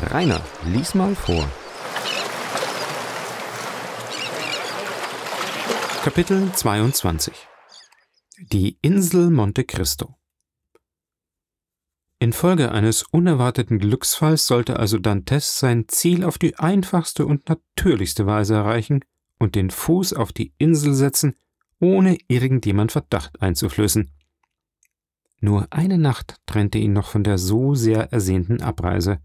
Rainer, lies mal vor. Kapitel 22 Die Insel Monte Cristo Infolge eines unerwarteten Glücksfalls sollte also Dantes sein Ziel auf die einfachste und natürlichste Weise erreichen und den Fuß auf die Insel setzen, ohne irgendjemand Verdacht einzuflößen. Nur eine Nacht trennte ihn noch von der so sehr ersehnten Abreise.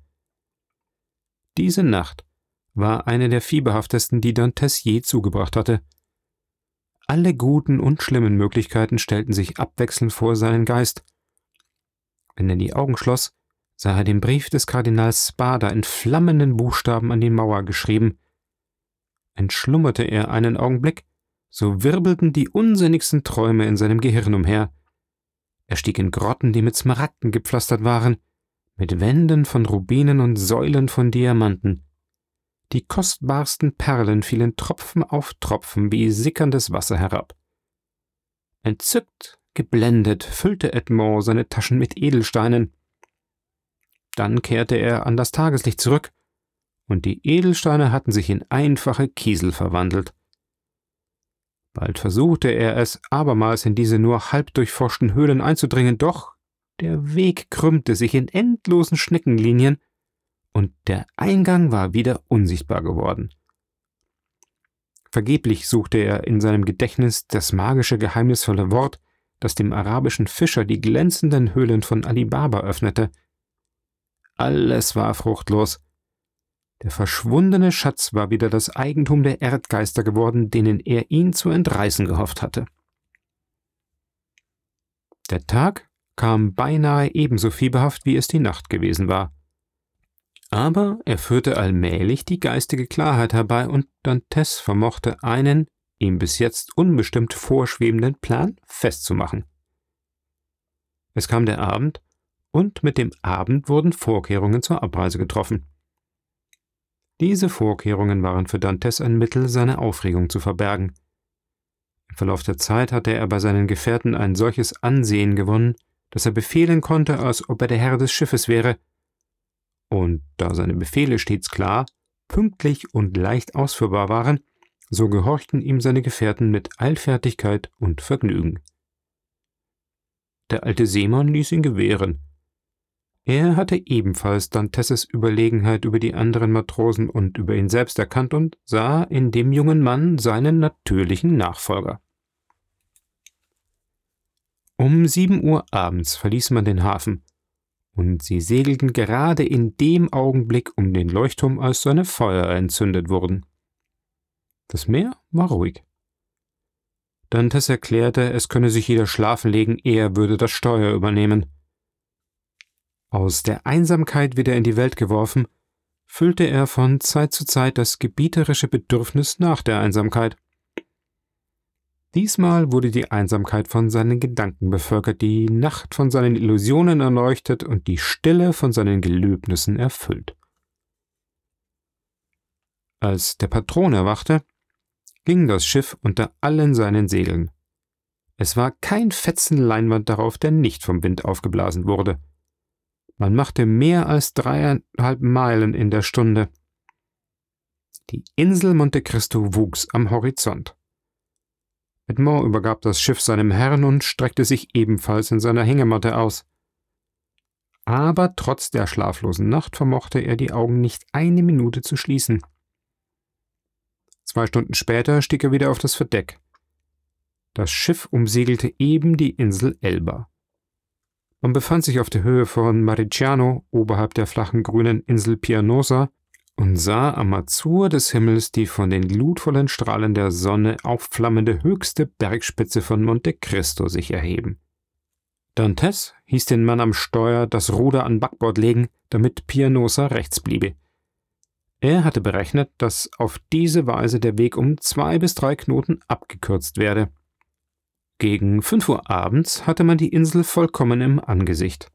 Diese Nacht war eine der fieberhaftesten, die Dantes je zugebracht hatte. Alle guten und schlimmen Möglichkeiten stellten sich abwechselnd vor seinen Geist. Wenn er die Augen schloss, sah er den Brief des Kardinals Spada in flammenden Buchstaben an die Mauer geschrieben. Entschlummerte er einen Augenblick, so wirbelten die unsinnigsten Träume in seinem Gehirn umher. Er stieg in Grotten, die mit Smaragden gepflastert waren, mit Wänden von Rubinen und Säulen von Diamanten. Die kostbarsten Perlen fielen Tropfen auf Tropfen wie sickerndes Wasser herab. Entzückt, geblendet, füllte Edmond seine Taschen mit Edelsteinen. Dann kehrte er an das Tageslicht zurück, und die Edelsteine hatten sich in einfache Kiesel verwandelt. Bald versuchte er es abermals in diese nur halb durchforschten Höhlen einzudringen, doch der Weg krümmte sich in endlosen Schneckenlinien, und der Eingang war wieder unsichtbar geworden. Vergeblich suchte er in seinem Gedächtnis das magische, geheimnisvolle Wort, das dem arabischen Fischer die glänzenden Höhlen von Ali Baba öffnete. Alles war fruchtlos. Der verschwundene Schatz war wieder das Eigentum der Erdgeister geworden, denen er ihn zu entreißen gehofft hatte. Der Tag kam beinahe ebenso fieberhaft, wie es die Nacht gewesen war. Aber er führte allmählich die geistige Klarheit herbei und Dantes vermochte einen, ihm bis jetzt unbestimmt vorschwebenden Plan festzumachen. Es kam der Abend, und mit dem Abend wurden Vorkehrungen zur Abreise getroffen. Diese Vorkehrungen waren für Dantes ein Mittel, seine Aufregung zu verbergen. Im Verlauf der Zeit hatte er bei seinen Gefährten ein solches Ansehen gewonnen, dass er befehlen konnte, als ob er der Herr des Schiffes wäre. Und da seine Befehle stets klar, pünktlich und leicht ausführbar waren, so gehorchten ihm seine Gefährten mit Eilfertigkeit und Vergnügen. Der alte Seemann ließ ihn gewähren, er hatte ebenfalls Dantesses Überlegenheit über die anderen Matrosen und über ihn selbst erkannt und sah in dem jungen Mann seinen natürlichen Nachfolger. Um sieben Uhr abends verließ man den Hafen, und sie segelten gerade in dem Augenblick um den Leuchtturm, als seine Feuer entzündet wurden. Das Meer war ruhig. Dantes erklärte, es könne sich jeder schlafen legen, er würde das Steuer übernehmen. Aus der Einsamkeit wieder in die Welt geworfen, füllte er von Zeit zu Zeit das gebieterische Bedürfnis nach der Einsamkeit. Diesmal wurde die Einsamkeit von seinen Gedanken bevölkert, die Nacht von seinen Illusionen erleuchtet und die Stille von seinen Gelöbnissen erfüllt. Als der Patron erwachte, ging das Schiff unter allen seinen Segeln. Es war kein Fetzen Leinwand darauf, der nicht vom Wind aufgeblasen wurde. Man machte mehr als dreieinhalb Meilen in der Stunde. Die Insel Monte Cristo wuchs am Horizont. Edmond übergab das Schiff seinem Herrn und streckte sich ebenfalls in seiner Hängematte aus. Aber trotz der schlaflosen Nacht vermochte er die Augen nicht eine Minute zu schließen. Zwei Stunden später stieg er wieder auf das Verdeck. Das Schiff umsegelte eben die Insel Elba. Man befand sich auf der Höhe von Mariciano, oberhalb der flachen grünen Insel Pianosa, und sah am Azur des Himmels die von den glutvollen Strahlen der Sonne aufflammende höchste Bergspitze von Monte Cristo sich erheben. Dantes hieß den Mann am Steuer das Ruder an Backbord legen, damit Pianosa rechts bliebe. Er hatte berechnet, dass auf diese Weise der Weg um zwei bis drei Knoten abgekürzt werde. Gegen fünf Uhr abends hatte man die Insel vollkommen im Angesicht.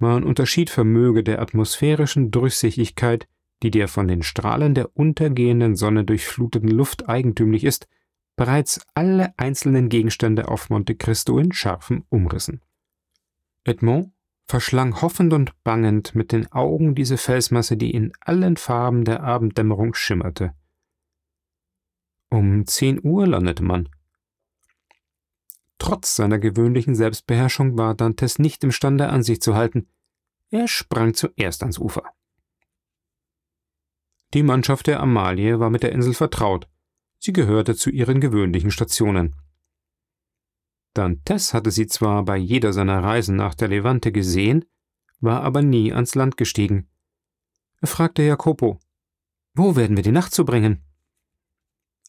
Man unterschied Vermöge der atmosphärischen Durchsichtigkeit, die der von den Strahlen der untergehenden Sonne durchfluteten Luft eigentümlich ist, bereits alle einzelnen Gegenstände auf Monte Cristo in scharfen Umrissen. Edmond verschlang hoffend und bangend mit den Augen diese Felsmasse, die in allen Farben der Abenddämmerung schimmerte. Um zehn Uhr landete man. Trotz seiner gewöhnlichen Selbstbeherrschung war Dantes nicht imstande, an sich zu halten. Er sprang zuerst ans Ufer. Die Mannschaft der Amalie war mit der Insel vertraut. Sie gehörte zu ihren gewöhnlichen Stationen. Dantes hatte sie zwar bei jeder seiner Reisen nach der Levante gesehen, war aber nie ans Land gestiegen. Er fragte Jacopo, wo werden wir die Nacht zubringen?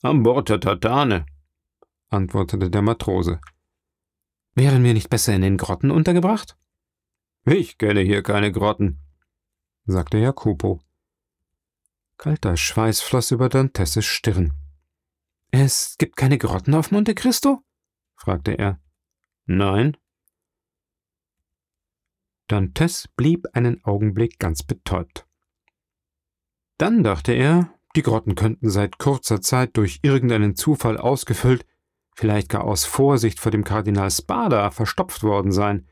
An Bord der Tatane, antwortete der Matrose. Wären wir nicht besser in den Grotten untergebracht? Ich kenne hier keine Grotten, sagte Jacopo. Kalter Schweiß floss über Dantesses Stirn. Es gibt keine Grotten auf Monte Cristo? fragte er. Nein. Dantes blieb einen Augenblick ganz betäubt. Dann dachte er, die Grotten könnten seit kurzer Zeit durch irgendeinen Zufall ausgefüllt, vielleicht gar aus Vorsicht vor dem Kardinal Spada verstopft worden sein.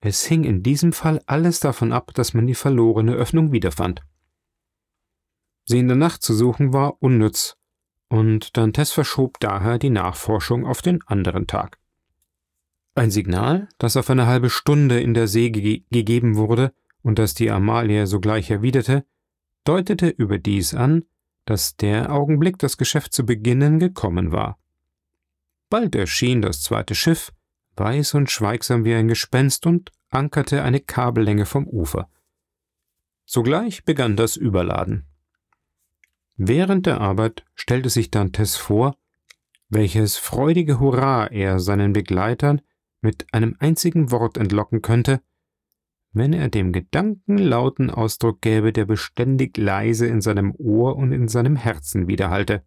Es hing in diesem Fall alles davon ab, dass man die verlorene Öffnung wiederfand. Sie in der Nacht zu suchen war unnütz, und Dantes verschob daher die Nachforschung auf den anderen Tag. Ein Signal, das auf eine halbe Stunde in der See ge gegeben wurde und das die Amalie sogleich erwiderte, deutete überdies an, dass der Augenblick, das Geschäft zu beginnen, gekommen war. Bald erschien das zweite Schiff, weiß und schweigsam wie ein Gespenst, und ankerte eine Kabellänge vom Ufer. Sogleich begann das Überladen. Während der Arbeit stellte sich Dantes vor, welches freudige Hurra er seinen Begleitern mit einem einzigen Wort entlocken könnte, wenn er dem Gedanken lauten Ausdruck gäbe, der beständig leise in seinem Ohr und in seinem Herzen widerhallte.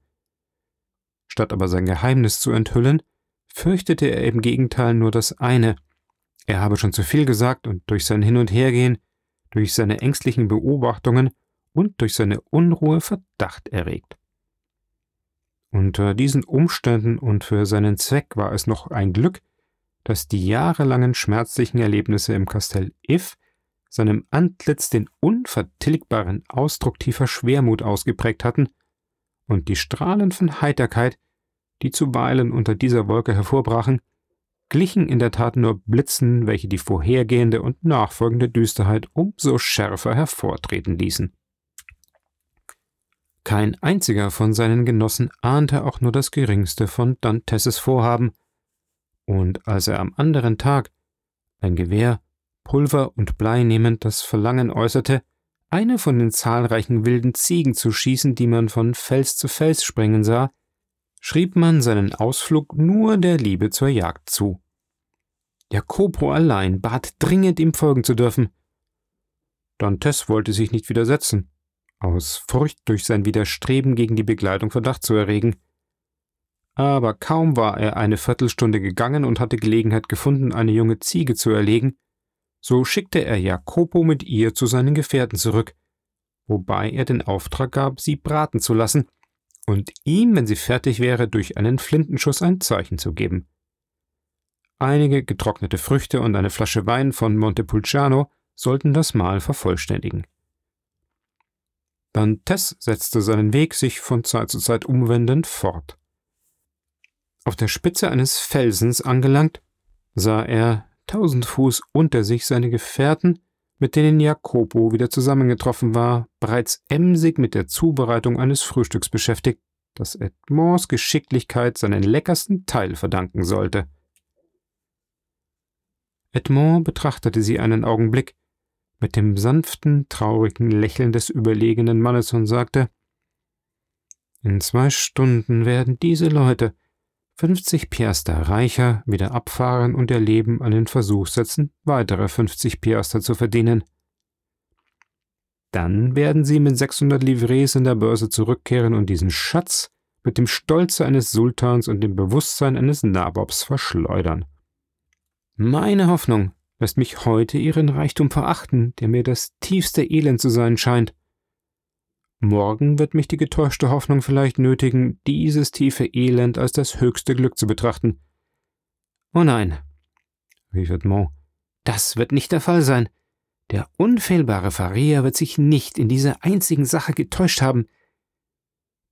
Statt aber sein Geheimnis zu enthüllen, fürchtete er im Gegenteil nur das eine, er habe schon zu viel gesagt und durch sein Hin und Hergehen, durch seine ängstlichen Beobachtungen und durch seine Unruhe Verdacht erregt. Unter diesen Umständen und für seinen Zweck war es noch ein Glück, dass die jahrelangen schmerzlichen Erlebnisse im Kastell If seinem Antlitz den unvertilgbaren Ausdruck tiefer Schwermut ausgeprägt hatten und die Strahlen von Heiterkeit, die zuweilen unter dieser Wolke hervorbrachen, glichen in der Tat nur Blitzen, welche die vorhergehende und nachfolgende Düsterheit umso schärfer hervortreten ließen. Kein einziger von seinen Genossen ahnte auch nur das geringste von Dantesses Vorhaben, und als er am anderen Tag, ein Gewehr, Pulver und Blei nehmend, das Verlangen äußerte, eine von den zahlreichen wilden Ziegen zu schießen, die man von Fels zu Fels springen sah, schrieb man seinen Ausflug nur der Liebe zur Jagd zu. Jacopo allein bat dringend, ihm folgen zu dürfen. Dantes wollte sich nicht widersetzen, aus Furcht durch sein Widerstreben gegen die Begleitung Verdacht zu erregen. Aber kaum war er eine Viertelstunde gegangen und hatte Gelegenheit gefunden, eine junge Ziege zu erlegen, so schickte er Jacopo mit ihr zu seinen Gefährten zurück, wobei er den Auftrag gab, sie braten zu lassen und ihm, wenn sie fertig wäre, durch einen Flintenschuss ein Zeichen zu geben. Einige getrocknete Früchte und eine Flasche Wein von Montepulciano sollten das Mahl vervollständigen. Dantes setzte seinen Weg, sich von Zeit zu Zeit umwendend, fort. Auf der Spitze eines Felsens angelangt, sah er tausend Fuß unter sich seine Gefährten, mit denen Jacopo wieder zusammengetroffen war, bereits emsig mit der Zubereitung eines Frühstücks beschäftigt, das Edmonds Geschicklichkeit seinen leckersten Teil verdanken sollte. Edmond betrachtete sie einen Augenblick, mit dem sanften, traurigen Lächeln des überlegenen Mannes und sagte In zwei Stunden werden diese Leute, fünfzig Piaster reicher, wieder abfahren und ihr Leben an den Versuch setzen, weitere fünfzig Piaster zu verdienen. Dann werden sie mit sechshundert Livres in der Börse zurückkehren und diesen Schatz mit dem Stolze eines Sultans und dem Bewusstsein eines Nabobs verschleudern. Meine Hoffnung, lässt mich heute ihren Reichtum verachten, der mir das tiefste Elend zu sein scheint. Morgen wird mich die getäuschte Hoffnung vielleicht nötigen, dieses tiefe Elend als das höchste Glück zu betrachten. Oh nein, rief Edmond, Das wird nicht der Fall sein. Der unfehlbare Faria wird sich nicht in dieser einzigen Sache getäuscht haben.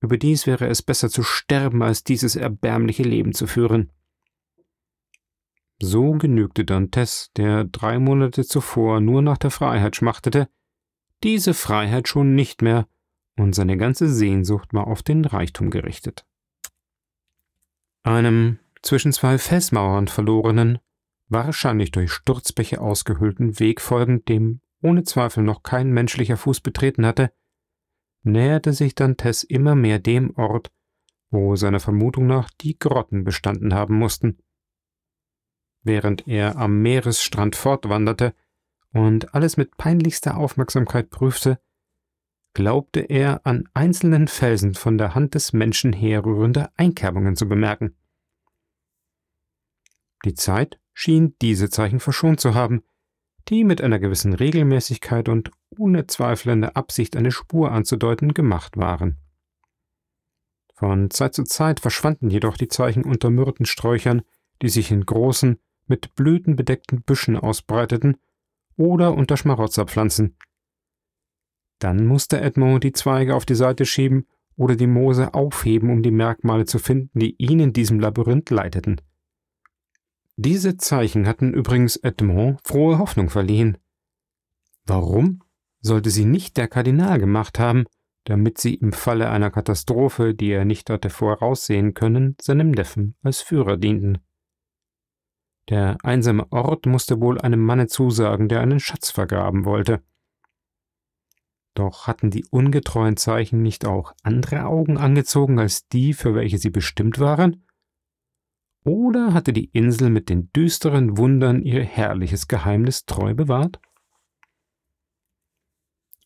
Überdies wäre es besser zu sterben, als dieses erbärmliche Leben zu führen. So genügte Dantes, der drei Monate zuvor nur nach der Freiheit schmachtete, diese Freiheit schon nicht mehr, und seine ganze Sehnsucht war auf den Reichtum gerichtet. Einem zwischen zwei Felsmauern verlorenen, wahrscheinlich durch Sturzbäche ausgehöhlten Weg folgend, dem ohne Zweifel noch kein menschlicher Fuß betreten hatte, näherte sich Dantes immer mehr dem Ort, wo seiner Vermutung nach die Grotten bestanden haben mussten. Während er am Meeresstrand fortwanderte und alles mit peinlichster Aufmerksamkeit prüfte, glaubte er an einzelnen Felsen von der Hand des Menschen herrührende Einkerbungen zu bemerken. Die Zeit schien diese Zeichen verschont zu haben, die mit einer gewissen Regelmäßigkeit und ohne zweifelnde Absicht eine Spur anzudeuten gemacht waren. Von Zeit zu Zeit verschwanden jedoch die Zeichen unter Myrtensträuchern, die sich in großen, mit Blüten bedeckten Büschen ausbreiteten, oder unter Schmarotzerpflanzen. Dann musste Edmond die Zweige auf die Seite schieben oder die Moose aufheben, um die Merkmale zu finden, die ihn in diesem Labyrinth leiteten. Diese Zeichen hatten übrigens Edmond frohe Hoffnung verliehen. Warum sollte sie nicht der Kardinal gemacht haben, damit sie im Falle einer Katastrophe, die er nicht hatte voraussehen können, seinem Neffen als Führer dienten? Der einsame Ort musste wohl einem Manne zusagen, der einen Schatz vergraben wollte. Doch hatten die ungetreuen Zeichen nicht auch andere Augen angezogen als die, für welche sie bestimmt waren? Oder hatte die Insel mit den düsteren Wundern ihr herrliches Geheimnis treu bewahrt?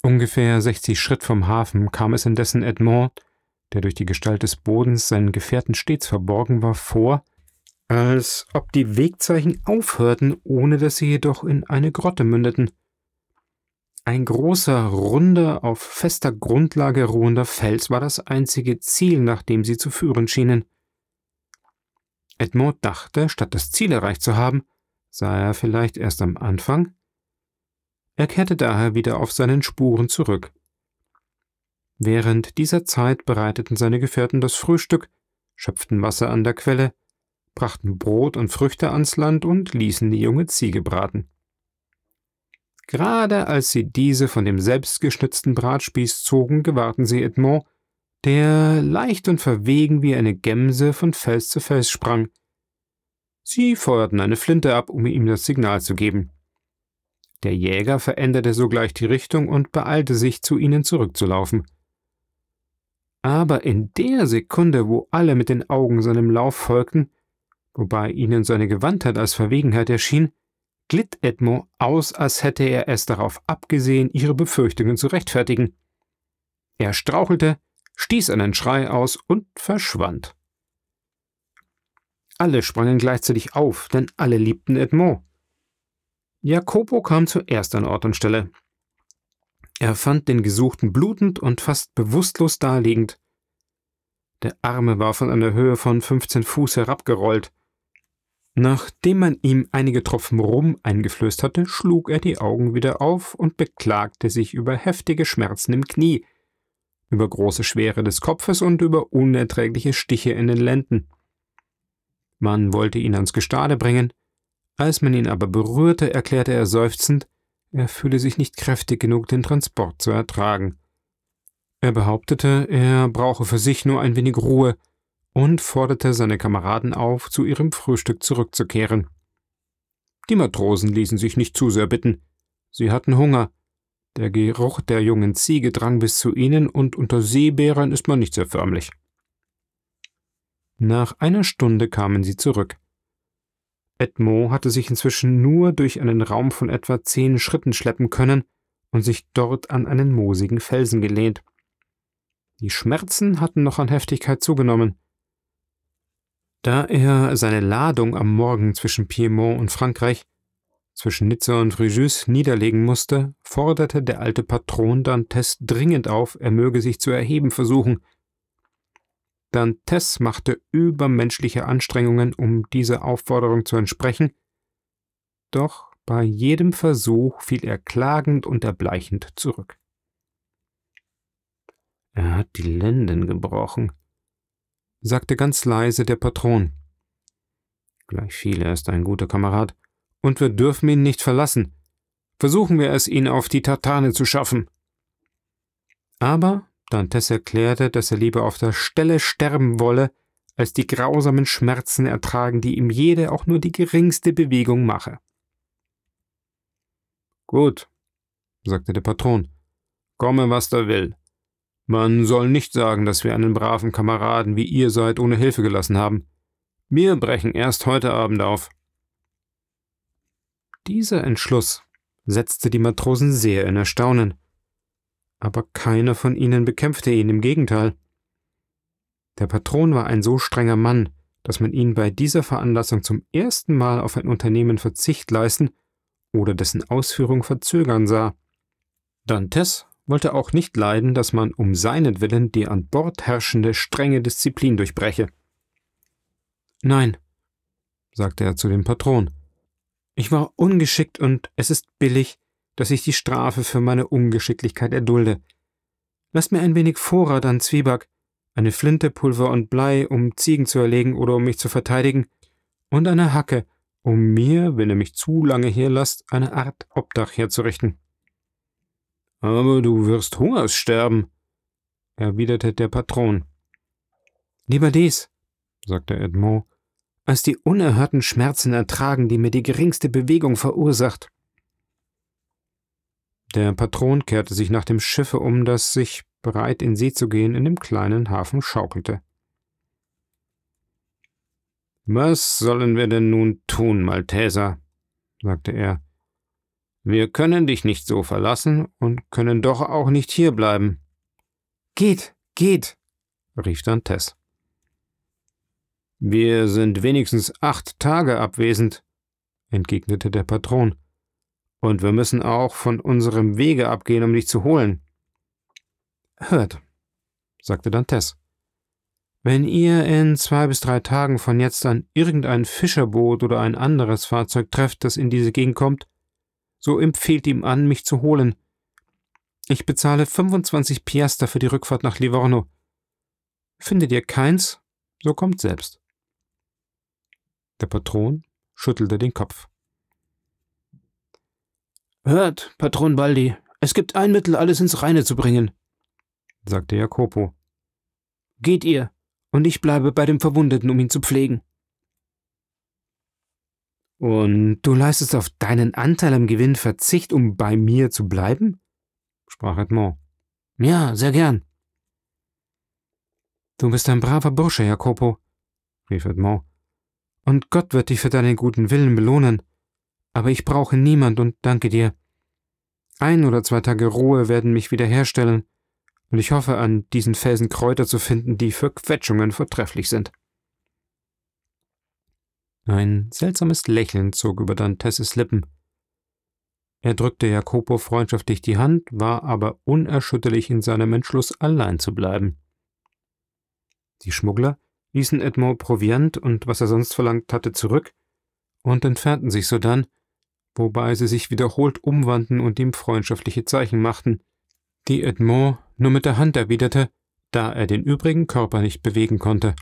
Ungefähr 60 Schritt vom Hafen kam es indessen Edmond, der durch die Gestalt des Bodens seinen Gefährten stets verborgen war, vor, als ob die Wegzeichen aufhörten, ohne dass sie jedoch in eine Grotte mündeten. Ein großer, runder, auf fester Grundlage ruhender Fels war das einzige Ziel, nach dem sie zu führen schienen. Edmond dachte, statt das Ziel erreicht zu haben, sei er vielleicht erst am Anfang. Er kehrte daher wieder auf seinen Spuren zurück. Während dieser Zeit bereiteten seine Gefährten das Frühstück, schöpften Wasser an der Quelle, brachten Brot und Früchte ans Land und ließen die junge Ziege braten. Gerade als sie diese von dem selbstgeschnitzten Bratspieß zogen, gewahrten sie Edmond, der leicht und verwegen wie eine Gemse von Fels zu Fels sprang. Sie feuerten eine Flinte ab, um ihm das Signal zu geben. Der Jäger veränderte sogleich die Richtung und beeilte sich, zu ihnen zurückzulaufen. Aber in der Sekunde, wo alle mit den Augen seinem Lauf folgten, wobei ihnen seine Gewandtheit als Verwegenheit erschien, glitt Edmond aus, als hätte er es darauf abgesehen, ihre Befürchtungen zu rechtfertigen. Er strauchelte, stieß einen Schrei aus und verschwand. Alle sprangen gleichzeitig auf, denn alle liebten Edmond. Jacopo kam zuerst an Ort und Stelle. Er fand den Gesuchten blutend und fast bewusstlos daliegend. Der Arme war von einer Höhe von 15 Fuß herabgerollt. Nachdem man ihm einige Tropfen Rum eingeflößt hatte, schlug er die Augen wieder auf und beklagte sich über heftige Schmerzen im Knie, über große Schwere des Kopfes und über unerträgliche Stiche in den Lenden. Man wollte ihn ans Gestade bringen, als man ihn aber berührte, erklärte er seufzend, er fühle sich nicht kräftig genug, den Transport zu ertragen. Er behauptete, er brauche für sich nur ein wenig Ruhe und forderte seine Kameraden auf, zu ihrem Frühstück zurückzukehren. Die Matrosen ließen sich nicht zu sehr bitten. Sie hatten Hunger, der Geruch der jungen Ziege drang bis zu ihnen, und unter Seebären ist man nicht sehr förmlich. Nach einer Stunde kamen sie zurück. Edmond hatte sich inzwischen nur durch einen Raum von etwa zehn Schritten schleppen können und sich dort an einen moosigen Felsen gelehnt. Die Schmerzen hatten noch an Heftigkeit zugenommen. Da er seine Ladung am Morgen zwischen Piemont und Frankreich zwischen Nizza und Fréjus niederlegen musste, forderte der alte Patron Dantes dringend auf, er möge sich zu erheben versuchen. Dantes machte übermenschliche Anstrengungen, um dieser Aufforderung zu entsprechen, doch bei jedem Versuch fiel er klagend und erbleichend zurück. Er hat die Lenden gebrochen, sagte ganz leise der Patron. Gleichviel, er ist ein guter Kamerad, und wir dürfen ihn nicht verlassen. Versuchen wir es, ihn auf die Tartane zu schaffen. Aber Dantes erklärte, dass er lieber auf der Stelle sterben wolle, als die grausamen Schmerzen ertragen, die ihm jede auch nur die geringste Bewegung mache. Gut, sagte der Patron, komme, was da will. Man soll nicht sagen, dass wir einen braven Kameraden wie ihr seid ohne Hilfe gelassen haben. Wir brechen erst heute Abend auf. Dieser Entschluss setzte die Matrosen sehr in Erstaunen. Aber keiner von ihnen bekämpfte ihn, im Gegenteil. Der Patron war ein so strenger Mann, dass man ihn bei dieser Veranlassung zum ersten Mal auf ein Unternehmen Verzicht leisten oder dessen Ausführung verzögern sah. Dantes wollte auch nicht leiden, dass man um seinetwillen die an Bord herrschende strenge Disziplin durchbreche. Nein, sagte er zu dem Patron, ich war ungeschickt und es ist billig, dass ich die Strafe für meine Ungeschicklichkeit erdulde. Lasst mir ein wenig Vorrat an Zwieback, eine Flinte, Pulver und Blei, um Ziegen zu erlegen oder um mich zu verteidigen, und eine Hacke, um mir, wenn ihr mich zu lange hier lasst, eine Art Obdach herzurichten. Aber du wirst Hungers sterben, erwiderte der Patron. Lieber dies, sagte Edmond, als die unerhörten Schmerzen ertragen, die mir die geringste Bewegung verursacht. Der Patron kehrte sich nach dem Schiffe um, das sich, bereit in See zu gehen, in dem kleinen Hafen schaukelte. Was sollen wir denn nun tun, Malteser? sagte er. Wir können dich nicht so verlassen und können doch auch nicht hierbleiben. Geht, geht, rief Dantes. Wir sind wenigstens acht Tage abwesend, entgegnete der Patron. Und wir müssen auch von unserem Wege abgehen, um dich zu holen. Hört, sagte Dantes. Wenn ihr in zwei bis drei Tagen von jetzt an irgendein Fischerboot oder ein anderes Fahrzeug trefft, das in diese Gegend kommt, so empfehlt ihm an, mich zu holen. Ich bezahle 25 Piaster für die Rückfahrt nach Livorno. Findet ihr keins, so kommt selbst. Der Patron schüttelte den Kopf. Hört, Patron Baldi, es gibt ein Mittel, alles ins Reine zu bringen, sagte Jacopo. Geht ihr, und ich bleibe bei dem Verwundeten, um ihn zu pflegen. Und du leistest auf deinen Anteil am Gewinn Verzicht, um bei mir zu bleiben? sprach Edmond. Ja, sehr gern. Du bist ein braver Bursche, Jacopo, rief Edmond. Und Gott wird dich für deinen guten Willen belohnen aber ich brauche niemand und danke dir. Ein oder zwei Tage Ruhe werden mich wiederherstellen, und ich hoffe, an diesen Felsen Kräuter zu finden, die für Quetschungen vortrefflich sind. Ein seltsames Lächeln zog über Dantesses Lippen. Er drückte Jacopo freundschaftlich die Hand, war aber unerschütterlich in seinem Entschluss, allein zu bleiben. Die Schmuggler ließen Edmond Proviant und was er sonst verlangt hatte zurück und entfernten sich sodann, wobei sie sich wiederholt umwandten und ihm freundschaftliche Zeichen machten, die Edmond nur mit der Hand erwiderte, da er den übrigen Körper nicht bewegen konnte.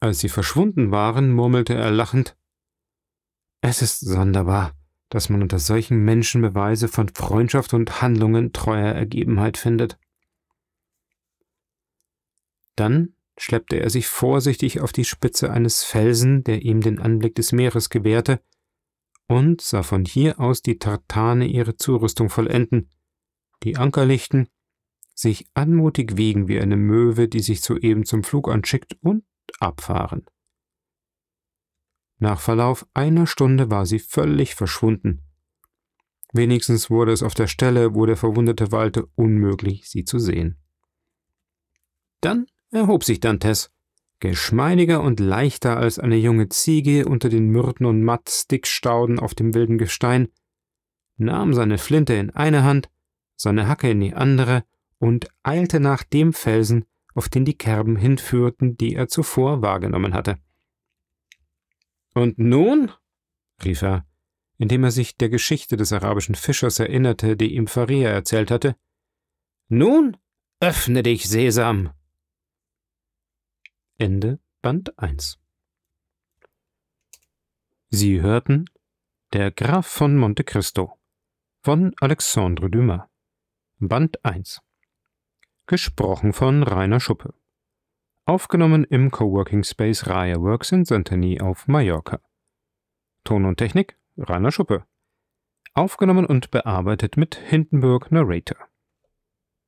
Als sie verschwunden waren, murmelte er lachend Es ist sonderbar, dass man unter solchen Menschen Beweise von Freundschaft und Handlungen treuer Ergebenheit findet. Dann schleppte er sich vorsichtig auf die Spitze eines Felsen, der ihm den Anblick des Meeres gewährte, und sah von hier aus die Tartane ihre Zurüstung vollenden, die Anker lichten, sich anmutig wiegen wie eine Möwe, die sich soeben zum Flug anschickt, und abfahren. Nach Verlauf einer Stunde war sie völlig verschwunden. Wenigstens wurde es auf der Stelle, wo der Verwundete weilte, unmöglich, sie zu sehen. Dann erhob sich Dantes geschmeidiger und leichter als eine junge Ziege unter den Myrten und Mattstickstauden auf dem wilden Gestein, nahm seine Flinte in eine Hand, seine Hacke in die andere und eilte nach dem Felsen, auf den die Kerben hinführten, die er zuvor wahrgenommen hatte. Und nun, rief er, indem er sich der Geschichte des arabischen Fischers erinnerte, die ihm Faria erzählt hatte. Nun, öffne dich, Sesam! Ende Band 1 Sie hörten Der Graf von Monte Cristo von Alexandre Dumas Band 1 Gesprochen von Rainer Schuppe Aufgenommen im Coworking Space Raya Works in Santani auf Mallorca Ton und Technik Rainer Schuppe. Aufgenommen und bearbeitet mit Hindenburg Narrator.